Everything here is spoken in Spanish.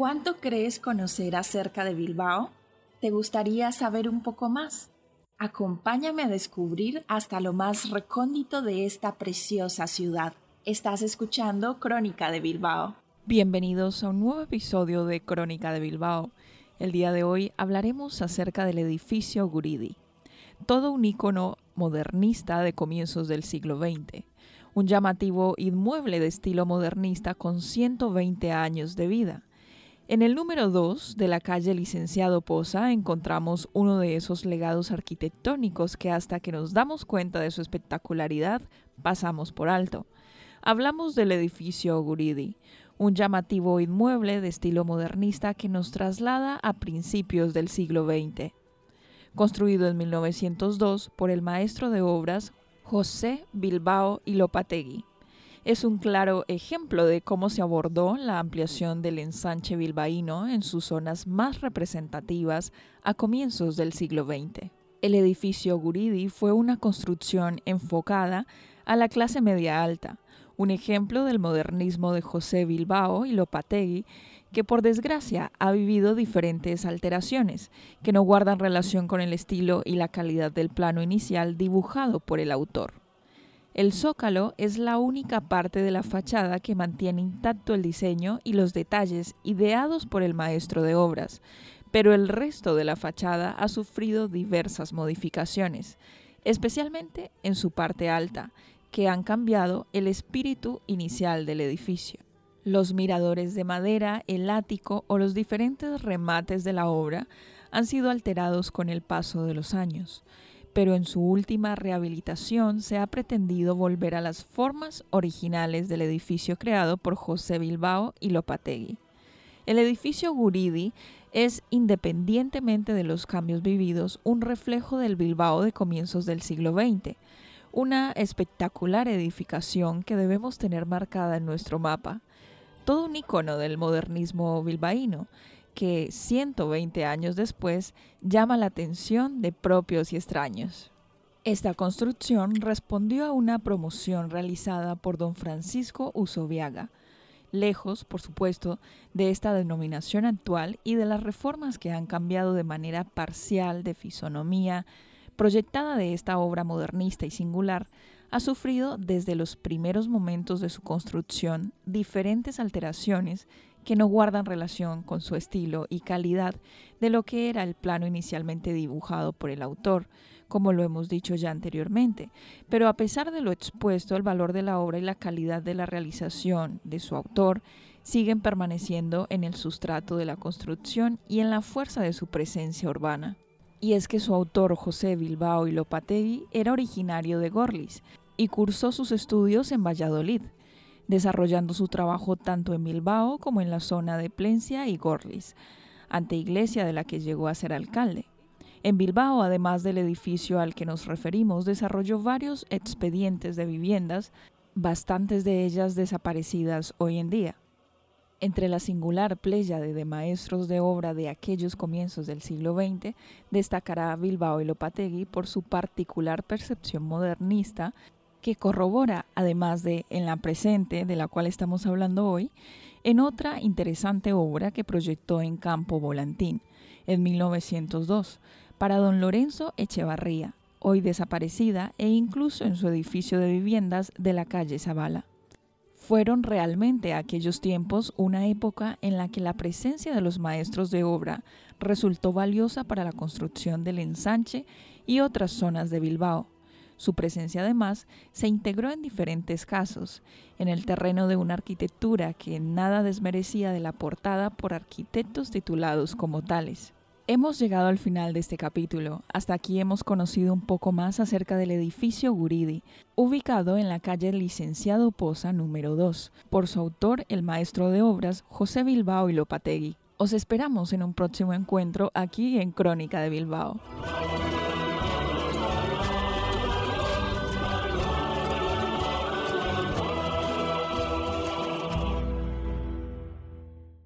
¿Cuánto crees conocer acerca de Bilbao? ¿Te gustaría saber un poco más? Acompáñame a descubrir hasta lo más recóndito de esta preciosa ciudad. Estás escuchando Crónica de Bilbao. Bienvenidos a un nuevo episodio de Crónica de Bilbao. El día de hoy hablaremos acerca del edificio Guridi, todo un icono modernista de comienzos del siglo XX, un llamativo inmueble de estilo modernista con 120 años de vida. En el número 2 de la calle Licenciado Poza encontramos uno de esos legados arquitectónicos que hasta que nos damos cuenta de su espectacularidad pasamos por alto. Hablamos del edificio Guridi, un llamativo inmueble de estilo modernista que nos traslada a principios del siglo XX. Construido en 1902 por el maestro de obras José Bilbao y Lopategui. Es un claro ejemplo de cómo se abordó la ampliación del ensanche bilbaíno en sus zonas más representativas a comienzos del siglo XX. El edificio Guridi fue una construcción enfocada a la clase media alta, un ejemplo del modernismo de José Bilbao y Lopategui, que por desgracia ha vivido diferentes alteraciones, que no guardan relación con el estilo y la calidad del plano inicial dibujado por el autor. El zócalo es la única parte de la fachada que mantiene intacto el diseño y los detalles ideados por el maestro de obras, pero el resto de la fachada ha sufrido diversas modificaciones, especialmente en su parte alta, que han cambiado el espíritu inicial del edificio. Los miradores de madera, el ático o los diferentes remates de la obra han sido alterados con el paso de los años, pero en su última rehabilitación se ha pretendido volver a las formas originales del edificio creado por José Bilbao y Lopategui. El edificio Guridi es, independientemente de los cambios vividos, un reflejo del Bilbao de comienzos del siglo XX, una espectacular edificación que debemos tener marcada en nuestro mapa, todo un icono del modernismo bilbaíno, que 120 años después llama la atención de propios y extraños. Esta construcción respondió a una promoción realizada por don Francisco Usoviaga, lejos, por supuesto, de esta denominación actual y de las reformas que han cambiado de manera parcial de fisonomía, proyectada de esta obra modernista y singular, ha sufrido desde los primeros momentos de su construcción diferentes alteraciones que no guardan relación con su estilo y calidad de lo que era el plano inicialmente dibujado por el autor, como lo hemos dicho ya anteriormente. Pero a pesar de lo expuesto, el valor de la obra y la calidad de la realización de su autor siguen permaneciendo en el sustrato de la construcción y en la fuerza de su presencia urbana y es que su autor José Bilbao y Lopategui era originario de Gorlis y cursó sus estudios en Valladolid, desarrollando su trabajo tanto en Bilbao como en la zona de Plencia y Gorlis, ante iglesia de la que llegó a ser alcalde. En Bilbao, además del edificio al que nos referimos, desarrolló varios expedientes de viviendas, bastantes de ellas desaparecidas hoy en día. Entre la singular pléyade de maestros de obra de aquellos comienzos del siglo XX, destacará Bilbao y Lopategui por su particular percepción modernista que corrobora, además de en la presente, de la cual estamos hablando hoy, en otra interesante obra que proyectó en Campo Volantín, en 1902, para don Lorenzo Echevarría, hoy desaparecida, e incluso en su edificio de viviendas de la calle Zavala fueron realmente aquellos tiempos una época en la que la presencia de los maestros de obra resultó valiosa para la construcción del ensanche y otras zonas de Bilbao. Su presencia además se integró en diferentes casos, en el terreno de una arquitectura que nada desmerecía de la portada por arquitectos titulados como tales. Hemos llegado al final de este capítulo. Hasta aquí hemos conocido un poco más acerca del edificio Guridi, ubicado en la calle Licenciado Poza número 2, por su autor, el maestro de obras José Bilbao y Lopategui. Os esperamos en un próximo encuentro aquí en Crónica de Bilbao.